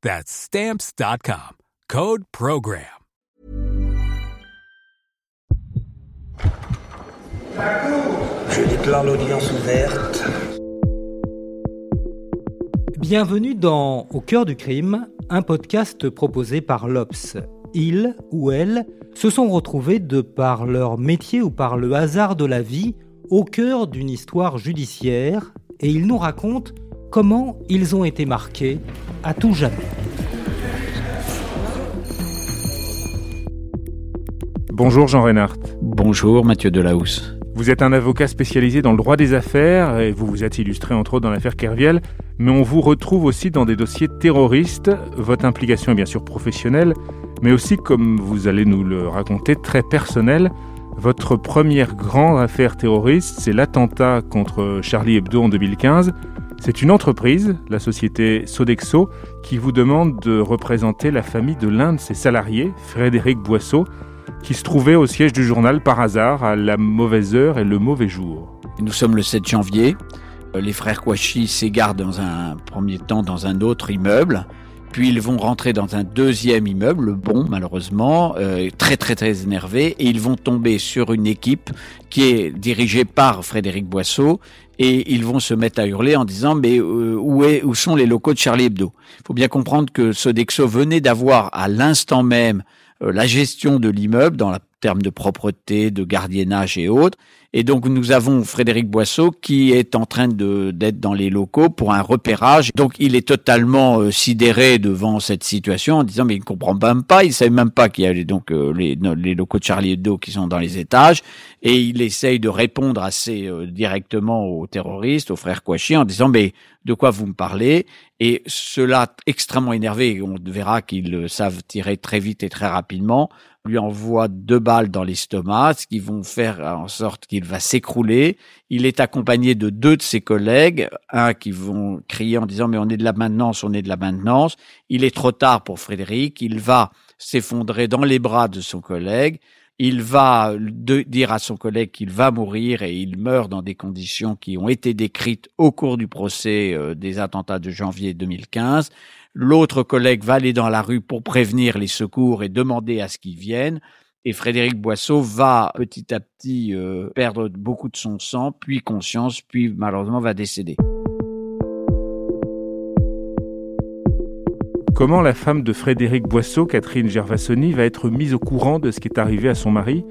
That's Stamps.com. Code Program. Je déclare l'audience ouverte. Bienvenue dans Au cœur du crime, un podcast proposé par l'Obs. Ils ou elles se sont retrouvés de par leur métier ou par le hasard de la vie au cœur d'une histoire judiciaire et ils nous racontent comment ils ont été marqués à tout jamais. Bonjour Jean Reinhardt. Bonjour Mathieu Delahousse. Vous êtes un avocat spécialisé dans le droit des affaires et vous vous êtes illustré entre autres dans l'affaire Kerviel, mais on vous retrouve aussi dans des dossiers terroristes. Votre implication est bien sûr professionnelle, mais aussi, comme vous allez nous le raconter, très personnelle. Votre première grande affaire terroriste, c'est l'attentat contre Charlie Hebdo en 2015. C'est une entreprise, la société Sodexo, qui vous demande de représenter la famille de l'un de ses salariés, Frédéric Boisseau, qui se trouvait au siège du journal par hasard à la mauvaise heure et le mauvais jour. Nous sommes le 7 janvier. Euh, les frères Kouachi s'égarent dans un premier temps dans un autre immeuble. Puis ils vont rentrer dans un deuxième immeuble, le bon malheureusement, euh, très très très énervés, et ils vont tomber sur une équipe qui est dirigée par Frédéric Boisseau, et ils vont se mettre à hurler en disant mais euh, où, est, où sont les locaux de Charlie Hebdo? Il faut bien comprendre que Sodexo venait d'avoir à l'instant même euh, la gestion de l'immeuble dans le terme de propreté, de gardiennage et autres. Et donc nous avons Frédéric Boisseau qui est en train d'être dans les locaux pour un repérage. Donc il est totalement euh, sidéré devant cette situation en disant mais il ne comprend même pas, il savait même pas qu'il y avait donc euh, les, les locaux de Charlie Hebdo qui sont dans les étages et il essaye de répondre assez directement aux terroristes, aux frères Kouachi en disant mais de quoi vous me parlez Et cela extrêmement énervé, on verra qu'ils savent tirer très vite et très rapidement, lui envoie deux balles dans l'estomac, ce qui vont faire en sorte qu'il va s'écrouler. Il est accompagné de deux de ses collègues, un qui vont crier en disant mais on est de la maintenance, on est de la maintenance. Il est trop tard pour Frédéric, il va s'effondrer dans les bras de son collègue il va dire à son collègue qu'il va mourir et il meurt dans des conditions qui ont été décrites au cours du procès euh, des attentats de janvier 2015. L'autre collègue va aller dans la rue pour prévenir les secours et demander à ce qu'ils viennent. Et Frédéric Boisseau va petit à petit euh, perdre beaucoup de son sang, puis conscience, puis malheureusement va décéder. Comment la femme de Frédéric Boisseau, Catherine Gervasoni, va être mise au courant de ce qui est arrivé à son mari?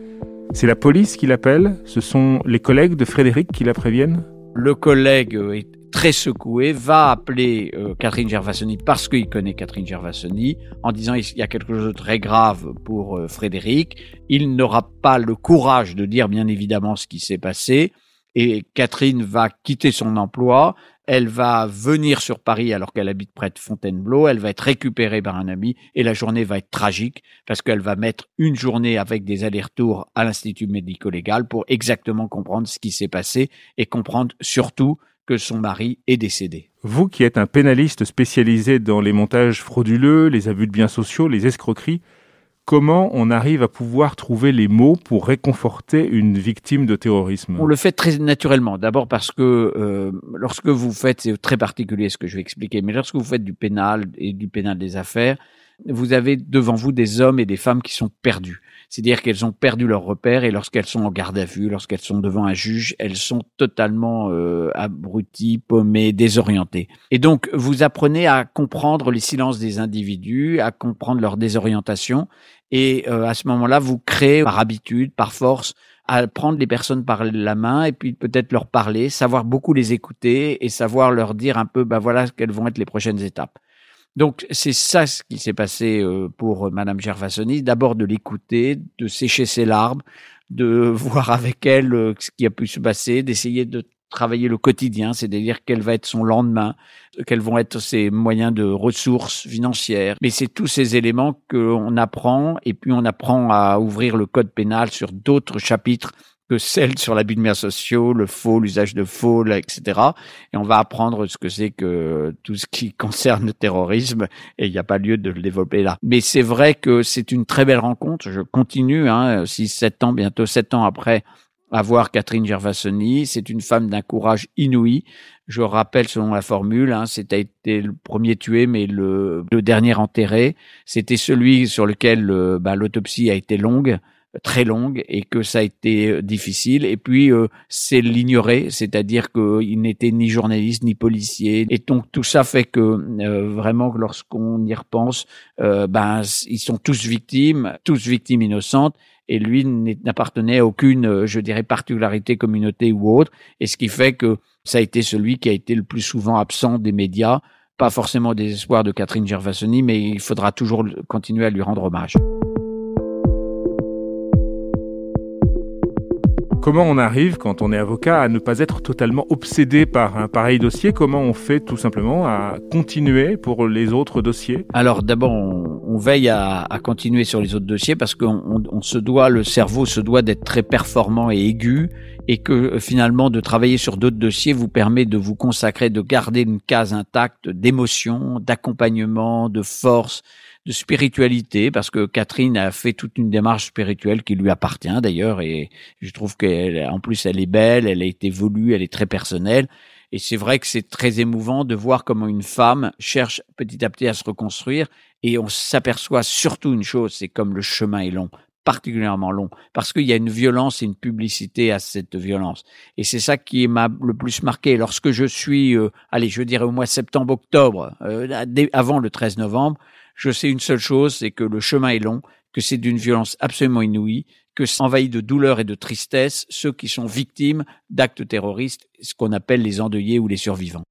C'est la police qui l'appelle? Ce sont les collègues de Frédéric qui la préviennent? Le collègue est très secoué, va appeler euh, Catherine Gervasoni parce qu'il connaît Catherine Gervasoni en disant il y a quelque chose de très grave pour euh, Frédéric. Il n'aura pas le courage de dire bien évidemment ce qui s'est passé. Et Catherine va quitter son emploi, elle va venir sur Paris alors qu'elle habite près de Fontainebleau, elle va être récupérée par un ami et la journée va être tragique parce qu'elle va mettre une journée avec des allers-retours à l'Institut médico-légal pour exactement comprendre ce qui s'est passé et comprendre surtout que son mari est décédé. Vous qui êtes un pénaliste spécialisé dans les montages frauduleux, les abus de biens sociaux, les escroqueries, comment on arrive à pouvoir trouver les mots pour réconforter une victime de terrorisme? On le fait très naturellement. D'abord parce que euh, lorsque vous faites, c'est très particulier ce que je vais expliquer, mais lorsque vous faites du pénal et du pénal des affaires, vous avez devant vous des hommes et des femmes qui sont perdus. C'est-à-dire qu'elles ont perdu leur repère et lorsqu'elles sont en garde à vue, lorsqu'elles sont devant un juge, elles sont totalement euh, abruties, paumées, désorientées. Et donc, vous apprenez à comprendre les silences des individus, à comprendre leur désorientation. Et euh, à ce moment-là, vous créez par habitude, par force, à prendre les personnes par la main et puis peut-être leur parler, savoir beaucoup les écouter et savoir leur dire un peu, ben voilà quelles vont être les prochaines étapes. Donc c'est ça ce qui s'est passé euh, pour Madame Gervasoni. D'abord de l'écouter, de sécher ses larmes, de voir avec elle euh, ce qui a pu se passer, d'essayer de travailler le quotidien, c'est-à-dire quel va être son lendemain, quels vont être ses moyens de ressources financières. Mais c'est tous ces éléments qu'on apprend et puis on apprend à ouvrir le code pénal sur d'autres chapitres que celle sur l'abus de biens sociaux, le faux, l'usage de faux, etc. Et on va apprendre ce que c'est que tout ce qui concerne le terrorisme, et il n'y a pas lieu de le développer là. Mais c'est vrai que c'est une très belle rencontre. Je continue, hein, six, sept ans, bientôt sept ans après avoir Catherine Gervasoni. C'est une femme d'un courage inouï. Je rappelle selon la formule, hein, c'était le premier tué, mais le, le dernier enterré. C'était celui sur lequel euh, bah, l'autopsie a été longue très longue et que ça a été euh, difficile. Et puis, euh, c'est l'ignorer, c'est-à-dire qu'il n'était ni journaliste ni policier. Et donc, tout ça fait que euh, vraiment, lorsqu'on y repense, ben, ils sont tous victimes, tous victimes innocentes. Et lui n'appartenait à aucune, je dirais, particularité, communauté ou autre. Et ce qui fait que ça a été celui qui a été le plus souvent absent des médias. Pas forcément des espoirs de Catherine Gervasoni, mais il faudra toujours continuer à lui rendre hommage. Comment on arrive, quand on est avocat, à ne pas être totalement obsédé par un pareil dossier? Comment on fait tout simplement à continuer pour les autres dossiers? Alors d'abord, on, veille à, continuer sur les autres dossiers parce qu'on on, se doit, le cerveau se doit d'être très performant et aigu et que euh, finalement de travailler sur d'autres dossiers vous permet de vous consacrer, de garder une case intacte d'émotion, d'accompagnement, de force de spiritualité parce que Catherine a fait toute une démarche spirituelle qui lui appartient d'ailleurs et je trouve qu'en plus elle est belle, elle a été voulue, elle est très personnelle et c'est vrai que c'est très émouvant de voir comment une femme cherche petit à petit à se reconstruire et on s'aperçoit surtout une chose, c'est comme le chemin est long particulièrement long parce qu'il y a une violence et une publicité à cette violence. Et c'est ça qui m'a le plus marqué. Lorsque je suis, euh, allez, je dirais au mois septembre-octobre, euh, avant le 13 novembre, je sais une seule chose, c'est que le chemin est long, que c'est d'une violence absolument inouïe, que envahi de douleur et de tristesse ceux qui sont victimes d'actes terroristes, ce qu'on appelle les endeuillés ou les survivants.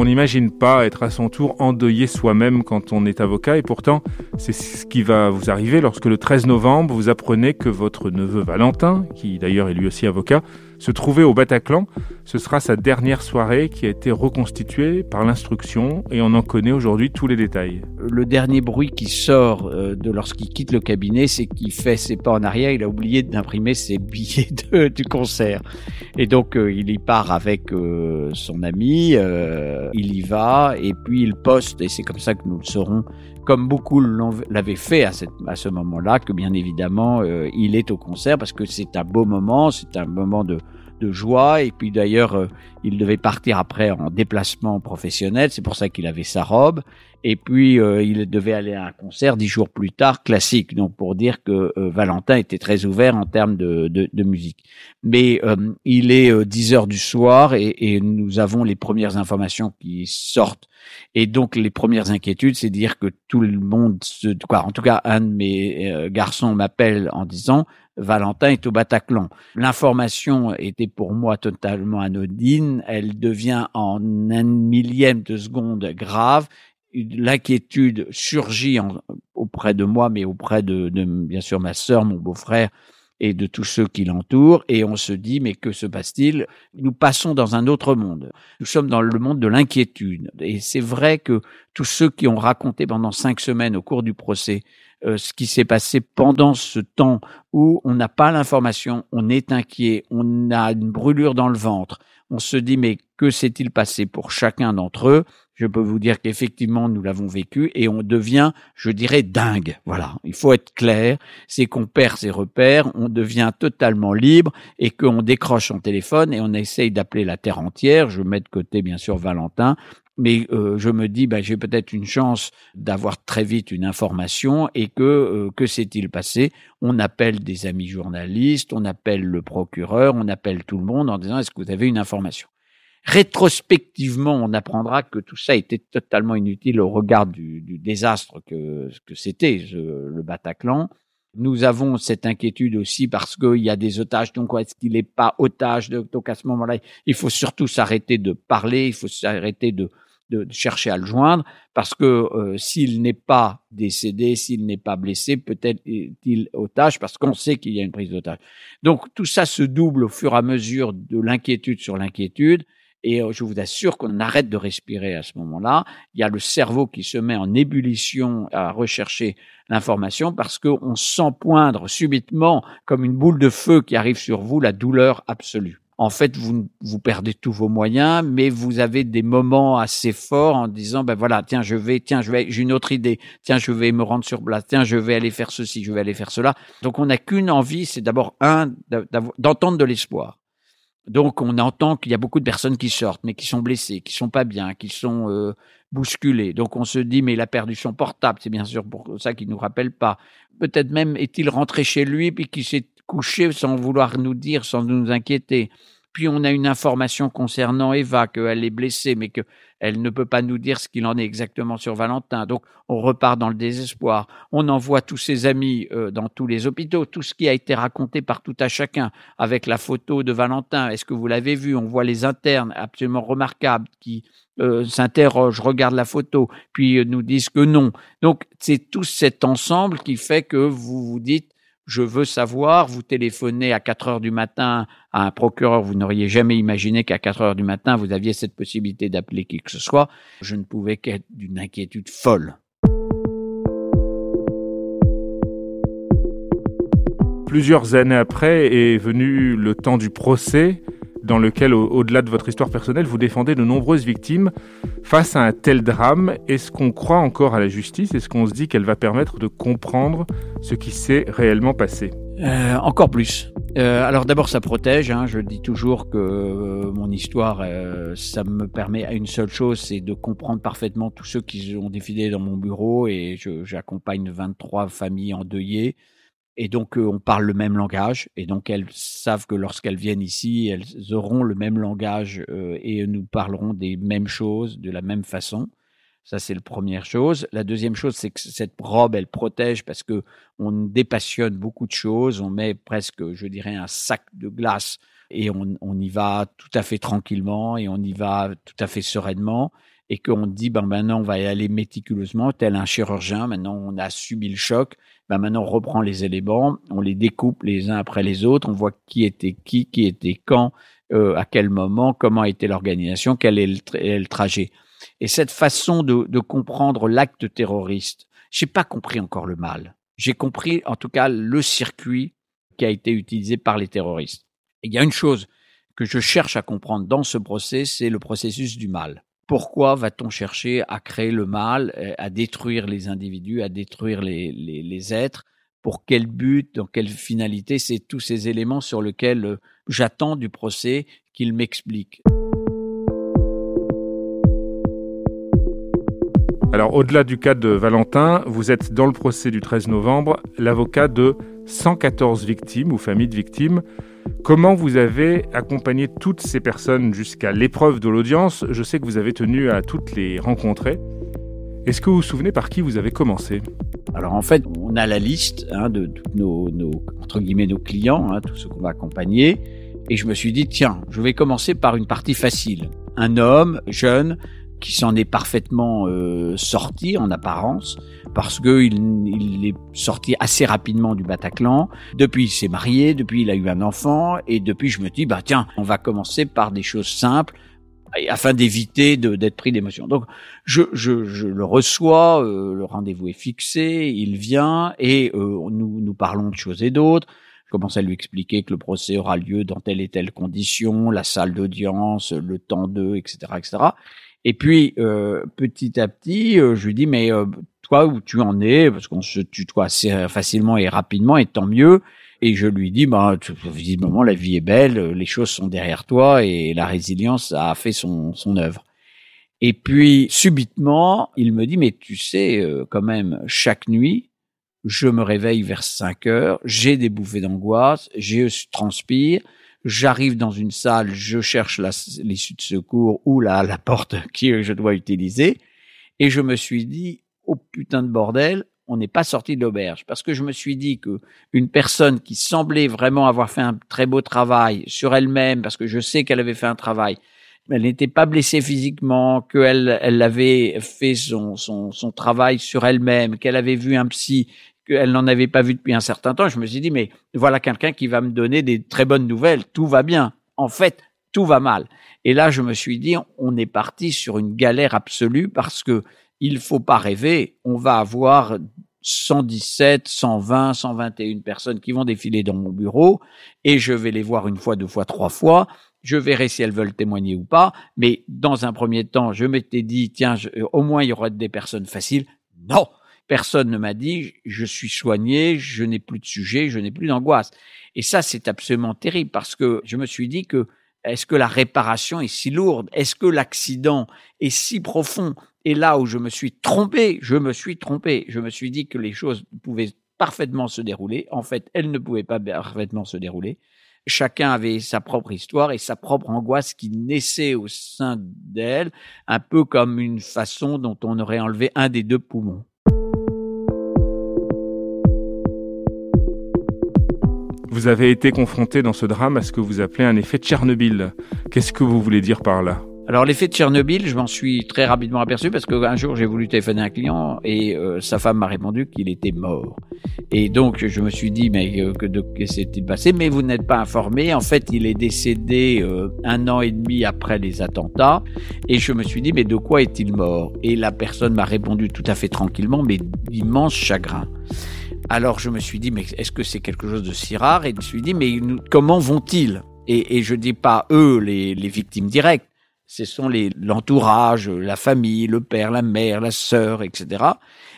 On n'imagine pas être à son tour endeuillé soi-même quand on est avocat et pourtant c'est ce qui va vous arriver lorsque le 13 novembre vous apprenez que votre neveu Valentin, qui d'ailleurs est lui aussi avocat, se trouvait au Bataclan. Ce sera sa dernière soirée qui a été reconstituée par l'instruction et on en connaît aujourd'hui tous les détails. Le dernier bruit qui sort euh, de lorsqu'il quitte le cabinet, c'est qu'il fait ses pas en arrière, il a oublié d'imprimer ses billets du concert. Et donc euh, il y part avec euh, son ami, il y va et puis il poste, et c'est comme ça que nous le saurons, comme beaucoup l'avaient fait à, cette, à ce moment-là, que bien évidemment euh, il est au concert parce que c'est un beau moment, c'est un moment de, de joie. Et puis d'ailleurs, euh, il devait partir après en déplacement professionnel, c'est pour ça qu'il avait sa robe. Et puis euh, il devait aller à un concert dix jours plus tard, classique. Donc pour dire que Valentin était très ouvert en termes de, de, de musique. Mais il est 10 heures du soir et, et nous avons les premières informations qui sortent et donc les premières inquiétudes, c'est dire que tout le monde, se, quoi, en tout cas un de mes euh, garçons m'appelle en disant Valentin est au Bataclan. L'information était pour moi totalement anodine. Elle devient en un millième de seconde grave. L'inquiétude surgit auprès de moi, mais auprès de, de bien sûr ma sœur, mon beau-frère, et de tous ceux qui l'entourent, et on se dit, mais que se passe-t-il? Nous passons dans un autre monde. Nous sommes dans le monde de l'inquiétude. Et c'est vrai que tous ceux qui ont raconté pendant cinq semaines au cours du procès euh, ce qui s'est passé pendant ce temps où on n'a pas l'information, on est inquiet, on a une brûlure dans le ventre, on se dit mais que s'est-il passé pour chacun d'entre eux? Je peux vous dire qu'effectivement, nous l'avons vécu et on devient, je dirais, dingue. Voilà. Il faut être clair. C'est qu'on perd ses repères, on devient totalement libre et qu'on décroche son téléphone et on essaye d'appeler la terre entière. Je mets de côté, bien sûr, Valentin mais euh, je me dis, ben, j'ai peut-être une chance d'avoir très vite une information et que euh, que s'est-il passé? On appelle des amis journalistes, on appelle le procureur, on appelle tout le monde en disant est-ce que vous avez une information? Rétrospectivement, on apprendra que tout ça était totalement inutile au regard du, du désastre que, que c'était le Bataclan. Nous avons cette inquiétude aussi parce qu'il y a des otages. Donc, est-ce qu'il n'est pas otage? Donc, à ce moment-là, il faut surtout s'arrêter de parler, il faut s'arrêter de, de, chercher à le joindre parce que euh, s'il n'est pas décédé, s'il n'est pas blessé, peut-être est-il otage parce qu'on sait qu'il y a une prise d'otage. Donc, tout ça se double au fur et à mesure de l'inquiétude sur l'inquiétude. Et euh, je vous assure qu'on arrête de respirer à ce moment-là. Il y a le cerveau qui se met en ébullition à rechercher l'information parce qu'on sent poindre subitement, comme une boule de feu qui arrive sur vous, la douleur absolue. En fait, vous, vous perdez tous vos moyens, mais vous avez des moments assez forts en disant, ben voilà, tiens, je vais, tiens, je vais, j'ai une autre idée, tiens, je vais me rendre sur place, tiens, je vais aller faire ceci, je vais aller faire cela. Donc, on n'a qu'une envie, c'est d'abord un, d'entendre de l'espoir. Donc on entend qu'il y a beaucoup de personnes qui sortent, mais qui sont blessées, qui sont pas bien, qui sont euh, bousculées. Donc on se dit mais il a perdu son portable, c'est bien sûr pour ça qu'il nous rappelle pas. Peut-être même est-il rentré chez lui puis qu'il s'est couché sans vouloir nous dire, sans nous inquiéter. Puis on a une information concernant Eva, qu'elle est blessée, mais qu'elle ne peut pas nous dire ce qu'il en est exactement sur Valentin. Donc on repart dans le désespoir. On envoie tous ses amis euh, dans tous les hôpitaux, tout ce qui a été raconté par tout à chacun, avec la photo de Valentin. Est-ce que vous l'avez vu? On voit les internes absolument remarquables qui euh, s'interrogent, regardent la photo, puis euh, nous disent que non. Donc c'est tout cet ensemble qui fait que vous vous dites je veux savoir, vous téléphonez à 4 heures du matin à un procureur, vous n'auriez jamais imaginé qu'à 4 heures du matin, vous aviez cette possibilité d'appeler qui que ce soit. Je ne pouvais qu'être d'une inquiétude folle. Plusieurs années après est venu le temps du procès dans lequel, au-delà de votre histoire personnelle, vous défendez de nombreuses victimes. Face à un tel drame, est-ce qu'on croit encore à la justice? Est-ce qu'on se dit qu'elle va permettre de comprendre ce qui s'est réellement passé? Euh, Encore plus. Euh, alors d'abord, ça protège. Hein. Je dis toujours que euh, mon histoire, ça me permet à une seule chose, c'est de comprendre parfaitement tous ceux qui ont défilé dans mon bureau et j'accompagne 23 familles endeuillées et donc on parle le même langage. Et donc elles savent que lorsqu'elles viennent ici elles auront le même langage et nous parlerons des mêmes choses de la même façon. Ça c'est la première chose. La deuxième chose c'est que cette robe elle protège parce que on dépassionne beaucoup de choses. On met presque je dirais un sac de glace et on, on y va tout à fait tranquillement et on y va tout à fait sereinement. Et qu'on dit ben maintenant on va y aller méticuleusement tel un chirurgien. Maintenant on a subi le choc ben maintenant on reprend les éléments on les découpe les uns après les autres on voit qui était qui qui était quand euh, à quel moment comment était l'organisation quel est le, trajet. Et cette façon de, de comprendre l'acte terroriste j'ai pas compris encore le mal. J'ai compris en tout cas le circuit qui a été utilisé par les terroristes. Et il y a une chose que je cherche à comprendre dans ce procès c'est le processus du mal pourquoi va-t-on chercher à créer le mal, euh, à détruire les individus, à détruire les, êtres? Pour quel but? Dans quelle finalité? C'est tous ces éléments sur lesquels euh, j'attends du procès qu'il m'explique. Alors, au-delà du cas de Valentin, vous êtes dans le procès du 13 novembre l'avocat de 114 victimes ou familles de victimes. Comment vous avez accompagné toutes ces personnes jusqu'à l'épreuve de l'audience? Je sais que vous avez tenu à toutes les rencontrer. Est-ce que vous vous souvenez par qui vous avez commencé? Alors en fait, on a la liste hein, de tous nos, entre guillemets nos clients, hein, tous ceux qu'on va accompagner, et je me suis dit tiens, je vais commencer par une partie facile. Un homme jeune qui s'en est parfaitement euh, sorti en apparence parce que il, est sorti assez rapidement du Bataclan. Depuis, il s'est marié, depuis, il a eu un enfant, et depuis, je me dis, bah tiens, on va commencer par des choses simples afin d'éviter d'être pris d'émotion. Donc, je, je, je, le reçois, euh, le rendez-vous est fixé, il vient et euh, nous, nous parlons de choses et d'autres. Je commence à lui expliquer que le procès aura lieu dans telle et telle condition, la salle d'audience, le temps d'eux, etc., etc. Et puis, euh, petit à petit, euh, je lui dis, mais euh, toi, où tu en es? Parce qu'on se tutoie assez facilement et rapidement, et tant mieux. Et je lui dis, bah, visiblement, la vie est belle, les choses sont derrière toi, et la résilience a fait son, son œuvre. Et puis, subitement, il me dit, mais tu sais, euh, quand même, chaque nuit, je me réveille vers 5 heures, j'ai des bouffées d'angoisse, je transpire, j'arrive dans une salle, je cherche l'issue de secours ou la, porte que je dois utiliser, et je me suis dit, oh putain de bordel, on n'est pas sorti de l'auberge. Parce que je me suis dit que une personne qui semblait vraiment avoir fait un très beau travail sur elle-même parce que je sais qu'elle avait fait un travail elle n'était pas blessée physiquement, qu'elle elle avait fait son, son travail sur elle-même, qu'elle avait vu un psy, qu'elle n'en avait pas vu depuis un certain temps. Je me suis dit, mais voilà quelqu'un qui va me donner des très bonnes nouvelles, tout va bien. En fait, tout va mal. Et là, je me suis dit, on est parti sur une galère absolue parce que il faut pas rêver, on va avoir 117, 120, 121 personnes qui vont défiler dans mon bureau et je vais les voir une fois, deux fois, trois fois. Je verrai si elles veulent témoigner ou pas. Mais dans un premier temps, je m'étais dit, tiens, au moins il y aura des personnes faciles. Non, personne ne m'a dit, je suis soigné, je n'ai plus de sujet, je n'ai plus d'angoisse. Et ça, c'est absolument terrible parce que je me suis dit que est-ce que la réparation est si lourde? Est-ce que l'accident est si profond? Et là où je me suis trompé, je me suis trompé. Je me suis dit que les choses pouvaient parfaitement se dérouler. En fait, elles ne pouvaient pas parfaitement se dérouler. Chacun avait sa propre histoire et sa propre angoisse qui naissait au sein d'elle, un peu comme une façon dont on aurait enlevé un des deux poumons. Vous avez été confronté dans ce drame à ce que vous appelez un effet de Tchernobyl. Qu'est-ce que vous voulez dire par là? Alors l'effet de Tchernobyl, je m'en suis très rapidement aperçu parce qu'un jour j'ai voulu téléphoner à un client et euh, sa femme m'a répondu qu'il était mort. Et donc je me suis dit mais euh, que de que s'est-il passé? Mais vous n'êtes pas informé. En fait, il est décédé euh, un an et demi après les attentats. Et je me suis dit mais de quoi est-il mort? Et la personne m'a répondu tout à fait tranquillement mais d'immense chagrin. Alors je me suis dit, mais est-ce que c'est quelque chose de si rare? Et je me suis dit, mais comment vont-ils? Et, je dis pas eux, les, victimes directes, ce sont l'entourage, la famille, le père, la mère, la sœur, etc.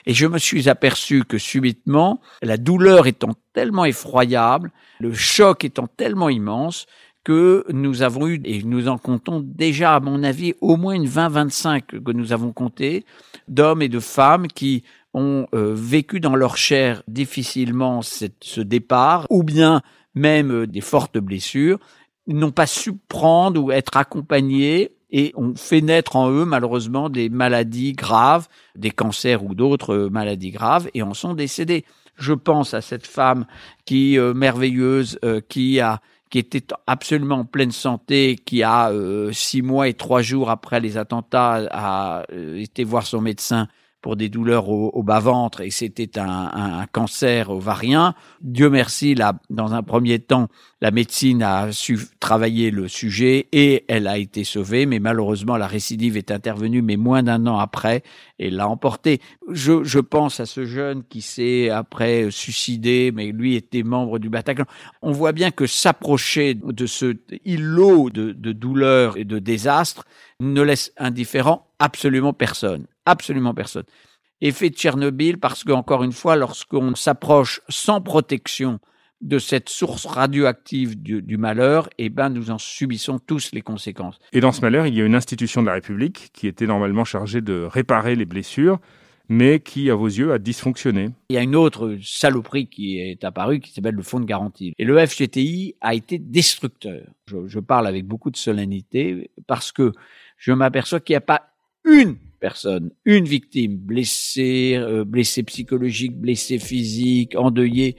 Et je me suis aperçu que subitement, la douleur étant tellement effroyable, le choc étant tellement immense, que nous avons eu, et nous en comptons déjà, à mon avis, au moins une 20-25 que nous avons compté, d'hommes et de femmes qui ont euh, vécu dans leur chair difficilement ce départ, ou bien même euh, des fortes blessures, n'ont pas su prendre ou être accompagnés et ont fait naître en eux malheureusement des maladies graves, des cancers ou d'autres euh, maladies graves, et en sont décédés. Je pense à cette femme qui merveilleuse, qui a qui était absolument en pleine santé, qui a six mois et trois jours après les attentats a été voir son médecin pour des douleurs au, bas-ventre et c'était un, cancer ovarien. Dieu merci, là, dans un premier temps, la médecine a su travailler le sujet et elle a été sauvée, mais malheureusement, la récidive est intervenue, mais moins d'un an après, et l'a emporté. Je, je pense à ce jeune qui s'est après suicidé, mais lui était membre du Bataclan. On voit bien que s'approcher de ce îlot de, de douleur et de désastre ne laisse indifférent absolument personne absolument personne. Effet de Tchernobyl parce que, encore une fois, lorsqu'on s'approche sans protection de cette source radioactive du, malheur, eh ben, nous en subissons tous les conséquences. Et dans ce malheur, il y a une institution de la République qui était normalement chargée de réparer les blessures, mais qui, à vos yeux, a dysfonctionné. Il y a une autre saloperie qui est apparue qui s'appelle le fonds de garantie. Et le FGTI a été destructeur. Je, je parle avec beaucoup de solennité parce que je m'aperçois qu'il n'y a pas une personne, une victime blessée, euh, blessée psychologique, blessée physique, endeuillée,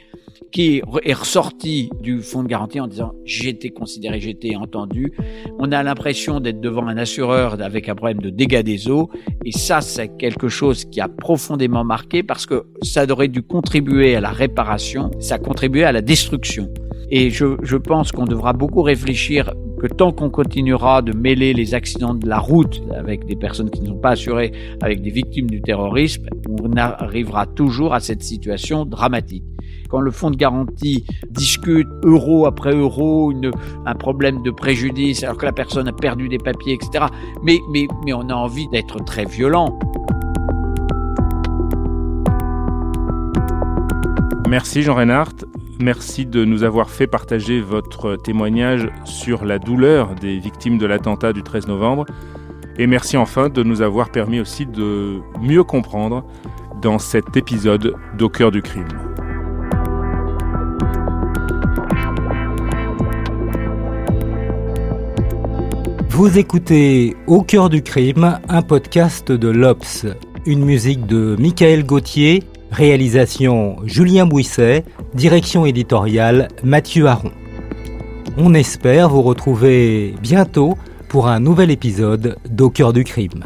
qui est ressortie du fonds de garantie en disant j'ai été considéré, j'ai été entendu. On a l'impression d'être devant un assureur avec un problème de dégâts des eaux et ça c'est quelque chose qui a profondément marqué parce que ça aurait dû contribuer à la réparation, ça a contribué à la destruction. Et je, je pense qu'on devra beaucoup réfléchir que tant qu'on continuera de mêler les accidents de la route avec des personnes qui ne sont pas assurées, avec des victimes du terrorisme, on arrivera toujours à cette situation dramatique. Quand le fonds de garantie discute euro après euro une, un problème de préjudice alors que la personne a perdu des papiers, etc. Mais, mais, mais on a envie d'être très violent. Merci Jean Reinhardt. Merci de nous avoir fait partager votre témoignage sur la douleur des victimes de l'attentat du 13 novembre. Et merci enfin de nous avoir permis aussi de mieux comprendre dans cet épisode d'Au cœur du crime. Vous écoutez Au cœur du crime, un podcast de l'Obs, une musique de Michael Gauthier, réalisation Julien Bouisset, direction éditoriale Mathieu Aron. On espère vous retrouver bientôt pour un nouvel épisode d'Au cœur du crime.